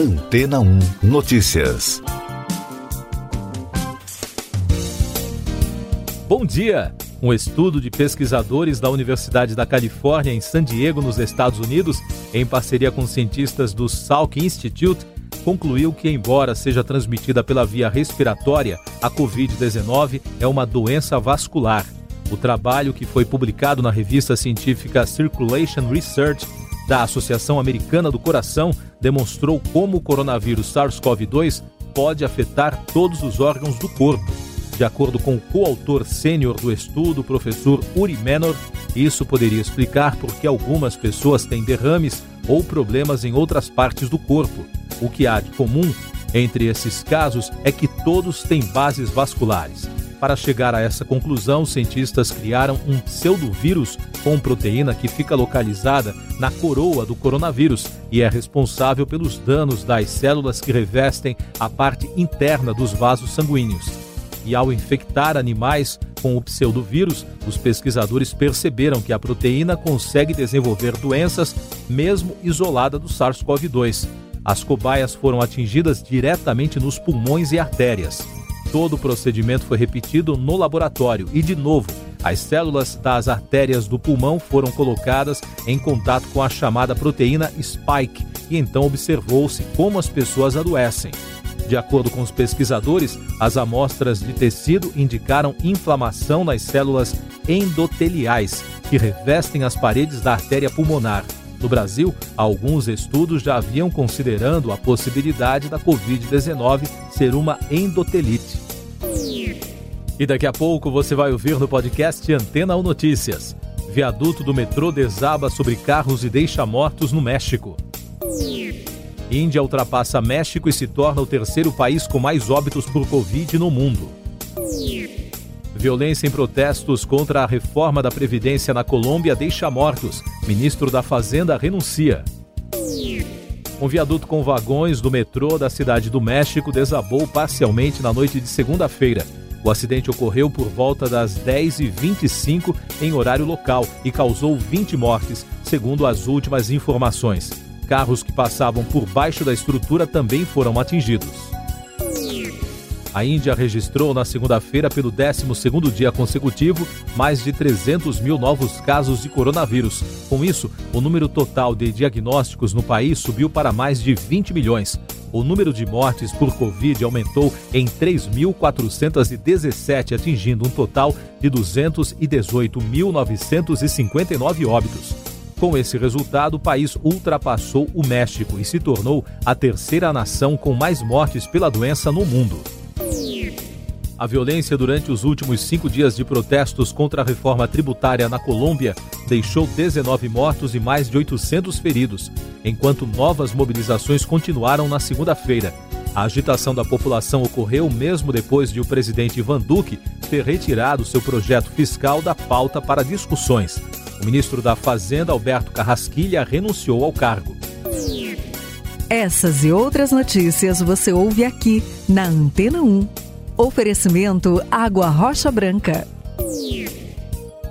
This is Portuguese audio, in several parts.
Antena 1 Notícias. Bom dia! Um estudo de pesquisadores da Universidade da Califórnia em San Diego, nos Estados Unidos, em parceria com cientistas do Salk Institute, concluiu que, embora seja transmitida pela via respiratória, a Covid-19 é uma doença vascular. O trabalho, que foi publicado na revista científica Circulation Research da Associação Americana do Coração, demonstrou como o coronavírus SARS-CoV-2 pode afetar todos os órgãos do corpo. De acordo com o coautor sênior do estudo, professor Uri Menor, isso poderia explicar por que algumas pessoas têm derrames ou problemas em outras partes do corpo. O que há de comum entre esses casos é que todos têm bases vasculares. Para chegar a essa conclusão, cientistas criaram um pseudovírus com proteína que fica localizada na coroa do coronavírus e é responsável pelos danos das células que revestem a parte interna dos vasos sanguíneos e ao infectar animais com o pseudovírus, os pesquisadores perceberam que a proteína consegue desenvolver doenças mesmo isolada do SARS-CoV-2. As cobaias foram atingidas diretamente nos pulmões e artérias. Todo o procedimento foi repetido no laboratório e, de novo, as células das artérias do pulmão foram colocadas em contato com a chamada proteína spike e então observou-se como as pessoas adoecem. De acordo com os pesquisadores, as amostras de tecido indicaram inflamação nas células endoteliais, que revestem as paredes da artéria pulmonar. No Brasil, alguns estudos já haviam considerando a possibilidade da Covid-19 ser uma endotelite. E daqui a pouco você vai ouvir no podcast Antena 1 Notícias. Viaduto do metrô desaba sobre carros e deixa mortos no México. Índia ultrapassa México e se torna o terceiro país com mais óbitos por Covid no mundo. Violência em protestos contra a reforma da Previdência na Colômbia deixa mortos. Ministro da Fazenda renuncia. Um viaduto com vagões do metrô da cidade do México desabou parcialmente na noite de segunda-feira. O acidente ocorreu por volta das 10h25 em horário local e causou 20 mortes, segundo as últimas informações carros que passavam por baixo da estrutura também foram atingidos. A Índia registrou na segunda-feira, pelo 12º dia consecutivo, mais de 300 mil novos casos de coronavírus. Com isso, o número total de diagnósticos no país subiu para mais de 20 milhões. O número de mortes por Covid aumentou em 3.417, atingindo um total de 218.959 óbitos. Com esse resultado, o país ultrapassou o México e se tornou a terceira nação com mais mortes pela doença no mundo. A violência durante os últimos cinco dias de protestos contra a reforma tributária na Colômbia deixou 19 mortos e mais de 800 feridos, enquanto novas mobilizações continuaram na segunda-feira. A agitação da população ocorreu mesmo depois de o presidente Ivan Duque ter retirado seu projeto fiscal da pauta para discussões. O ministro da Fazenda, Alberto Carrasquilha, renunciou ao cargo. Essas e outras notícias você ouve aqui na Antena 1. Oferecimento Água Rocha Branca.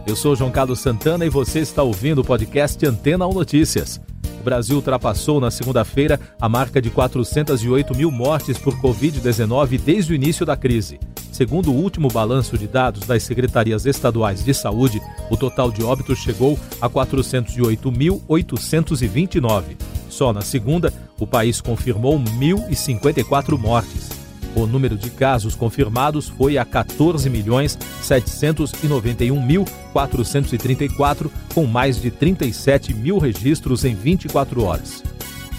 Eu sou João Carlos Santana e você está ouvindo o podcast Antena 1 Notícias. O Brasil ultrapassou na segunda-feira a marca de 408 mil mortes por Covid-19 desde o início da crise. Segundo o último balanço de dados das secretarias estaduais de saúde, o total de óbitos chegou a 408.829. Só na segunda, o país confirmou 1.054 mortes. O número de casos confirmados foi a 14.791.434, com mais de 37 mil registros em 24 horas.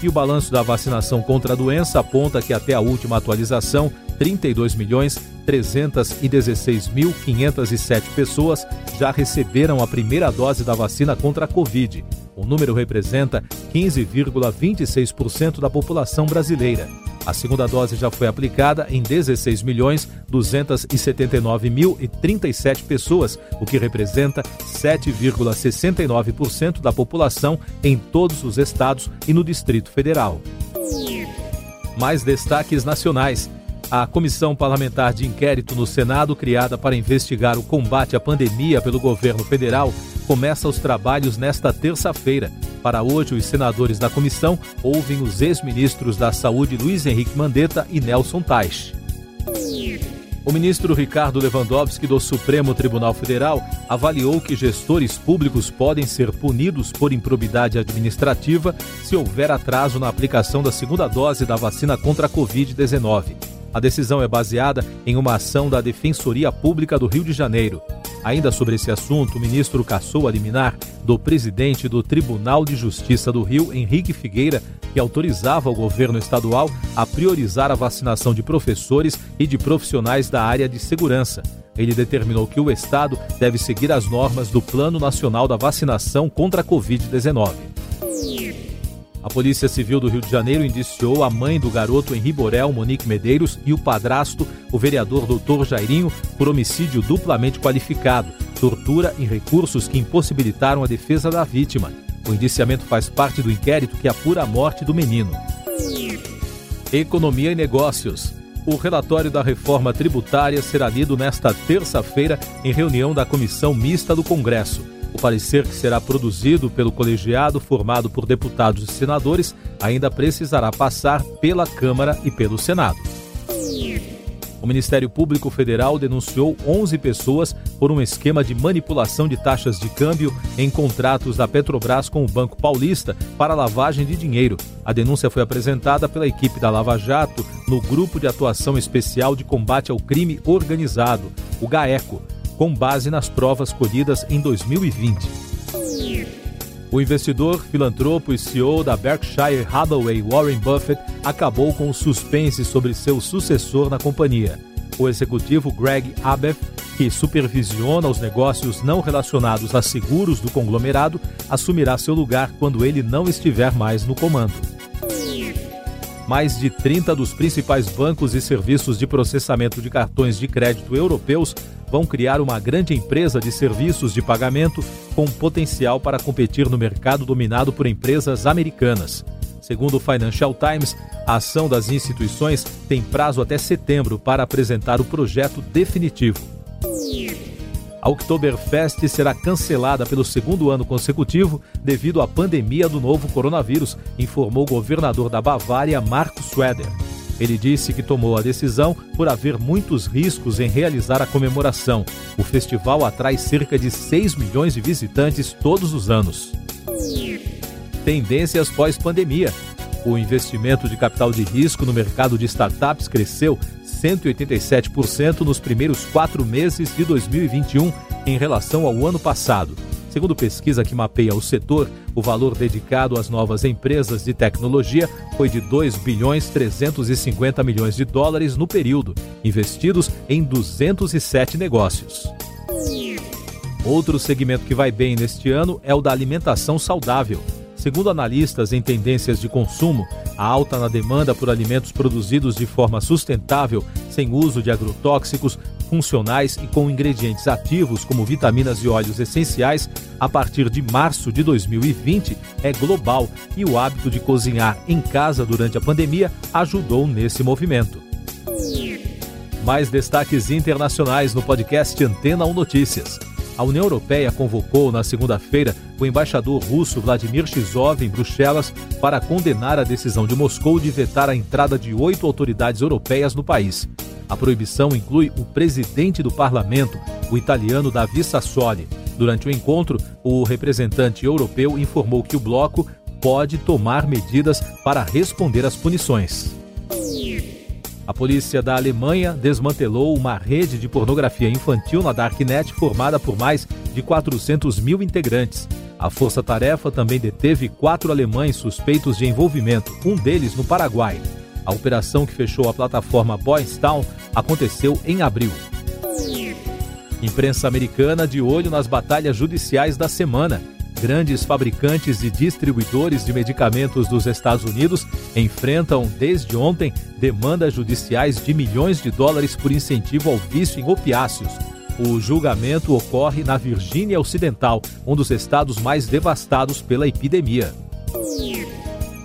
E o balanço da vacinação contra a doença aponta que até a última atualização, 32 milhões 316.507 pessoas já receberam a primeira dose da vacina contra a Covid. O número representa 15,26% da população brasileira. A segunda dose já foi aplicada em 16 milhões 279.037 pessoas, o que representa 7,69% da população em todos os estados e no Distrito Federal. Mais destaques nacionais. A Comissão Parlamentar de Inquérito no Senado, criada para investigar o combate à pandemia pelo governo federal, começa os trabalhos nesta terça-feira. Para hoje, os senadores da comissão ouvem os ex-ministros da Saúde Luiz Henrique Mandetta e Nelson Tais. O ministro Ricardo Lewandowski do Supremo Tribunal Federal avaliou que gestores públicos podem ser punidos por improbidade administrativa se houver atraso na aplicação da segunda dose da vacina contra a Covid-19. A decisão é baseada em uma ação da Defensoria Pública do Rio de Janeiro. Ainda sobre esse assunto, o ministro cassou a liminar do presidente do Tribunal de Justiça do Rio, Henrique Figueira, que autorizava o governo estadual a priorizar a vacinação de professores e de profissionais da área de segurança. Ele determinou que o Estado deve seguir as normas do Plano Nacional da Vacinação contra a Covid-19. A Polícia Civil do Rio de Janeiro indiciou a mãe do garoto Henri Borel, Monique Medeiros, e o padrasto, o vereador Doutor Jairinho, por homicídio duplamente qualificado, tortura e recursos que impossibilitaram a defesa da vítima. O indiciamento faz parte do inquérito que apura a morte do menino. Economia e Negócios. O relatório da reforma tributária será lido nesta terça-feira em reunião da Comissão Mista do Congresso. O parecer que será produzido pelo colegiado formado por deputados e senadores ainda precisará passar pela Câmara e pelo Senado. O Ministério Público Federal denunciou 11 pessoas por um esquema de manipulação de taxas de câmbio em contratos da Petrobras com o Banco Paulista para lavagem de dinheiro. A denúncia foi apresentada pela equipe da Lava Jato no Grupo de Atuação Especial de Combate ao Crime Organizado, o GAECO com base nas provas colhidas em 2020. O investidor, filantropo e CEO da Berkshire Hathaway, Warren Buffett, acabou com o suspense sobre seu sucessor na companhia. O executivo Greg Abeth, que supervisiona os negócios não relacionados a seguros do conglomerado, assumirá seu lugar quando ele não estiver mais no comando mais de 30 dos principais bancos e serviços de processamento de cartões de crédito europeus vão criar uma grande empresa de serviços de pagamento com potencial para competir no mercado dominado por empresas americanas. Segundo o Financial Times, a ação das instituições tem prazo até setembro para apresentar o projeto definitivo. A Oktoberfest será cancelada pelo segundo ano consecutivo devido à pandemia do novo coronavírus, informou o governador da Bavária, Marco Schroeder. Ele disse que tomou a decisão por haver muitos riscos em realizar a comemoração. O festival atrai cerca de 6 milhões de visitantes todos os anos. Tendências pós-pandemia. O investimento de capital de risco no mercado de startups cresceu 187% nos primeiros quatro meses de 2021 em relação ao ano passado. Segundo pesquisa que mapeia o setor, o valor dedicado às novas empresas de tecnologia foi de 2 bilhões 350 milhões de dólares no período, investidos em 207 negócios. Outro segmento que vai bem neste ano é o da alimentação saudável. Segundo analistas em tendências de consumo, a alta na demanda por alimentos produzidos de forma sustentável, sem uso de agrotóxicos, funcionais e com ingredientes ativos como vitaminas e óleos essenciais, a partir de março de 2020 é global e o hábito de cozinhar em casa durante a pandemia ajudou nesse movimento. Mais destaques internacionais no podcast Antena 1 Notícias. A União Europeia convocou na segunda-feira o embaixador russo Vladimir Shizov em Bruxelas para condenar a decisão de Moscou de vetar a entrada de oito autoridades europeias no país. A proibição inclui o presidente do parlamento, o italiano Davi Sassoli. Durante o encontro, o representante europeu informou que o bloco pode tomar medidas para responder às punições. A polícia da Alemanha desmantelou uma rede de pornografia infantil na Darknet formada por mais de 400 mil integrantes. A Força Tarefa também deteve quatro alemães suspeitos de envolvimento, um deles no Paraguai. A operação que fechou a plataforma Boys Town aconteceu em abril. Imprensa americana de olho nas batalhas judiciais da semana. Grandes fabricantes e distribuidores de medicamentos dos Estados Unidos enfrentam, desde ontem, demandas judiciais de milhões de dólares por incentivo ao vício em opiáceos. O julgamento ocorre na Virgínia Ocidental, um dos estados mais devastados pela epidemia.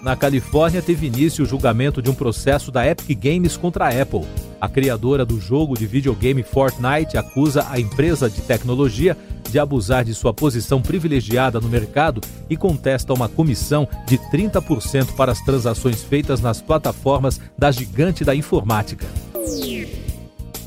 Na Califórnia, teve início o julgamento de um processo da Epic Games contra a Apple. A criadora do jogo de videogame Fortnite acusa a empresa de tecnologia de abusar de sua posição privilegiada no mercado e contesta uma comissão de 30% para as transações feitas nas plataformas da gigante da informática.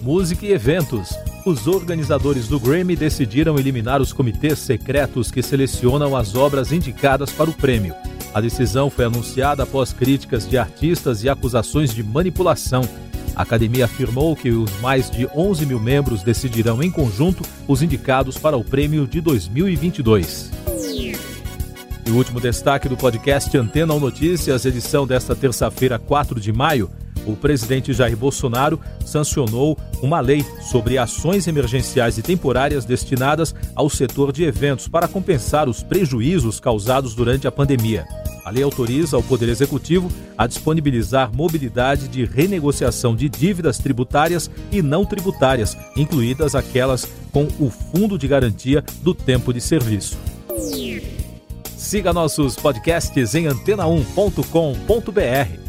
Música e eventos. Os organizadores do Grammy decidiram eliminar os comitês secretos que selecionam as obras indicadas para o prêmio. A decisão foi anunciada após críticas de artistas e acusações de manipulação. A academia afirmou que os mais de 11 mil membros decidirão em conjunto os indicados para o prêmio de 2022. E o último destaque do podcast Antena ou Notícias, edição desta terça-feira, 4 de maio o presidente Jair Bolsonaro sancionou uma lei sobre ações emergenciais e temporárias destinadas ao setor de eventos para compensar os prejuízos causados durante a pandemia. A lei autoriza o Poder Executivo a disponibilizar mobilidade de renegociação de dívidas tributárias e não tributárias, incluídas aquelas com o Fundo de Garantia do Tempo de Serviço. Siga nossos podcasts em antena1.com.br.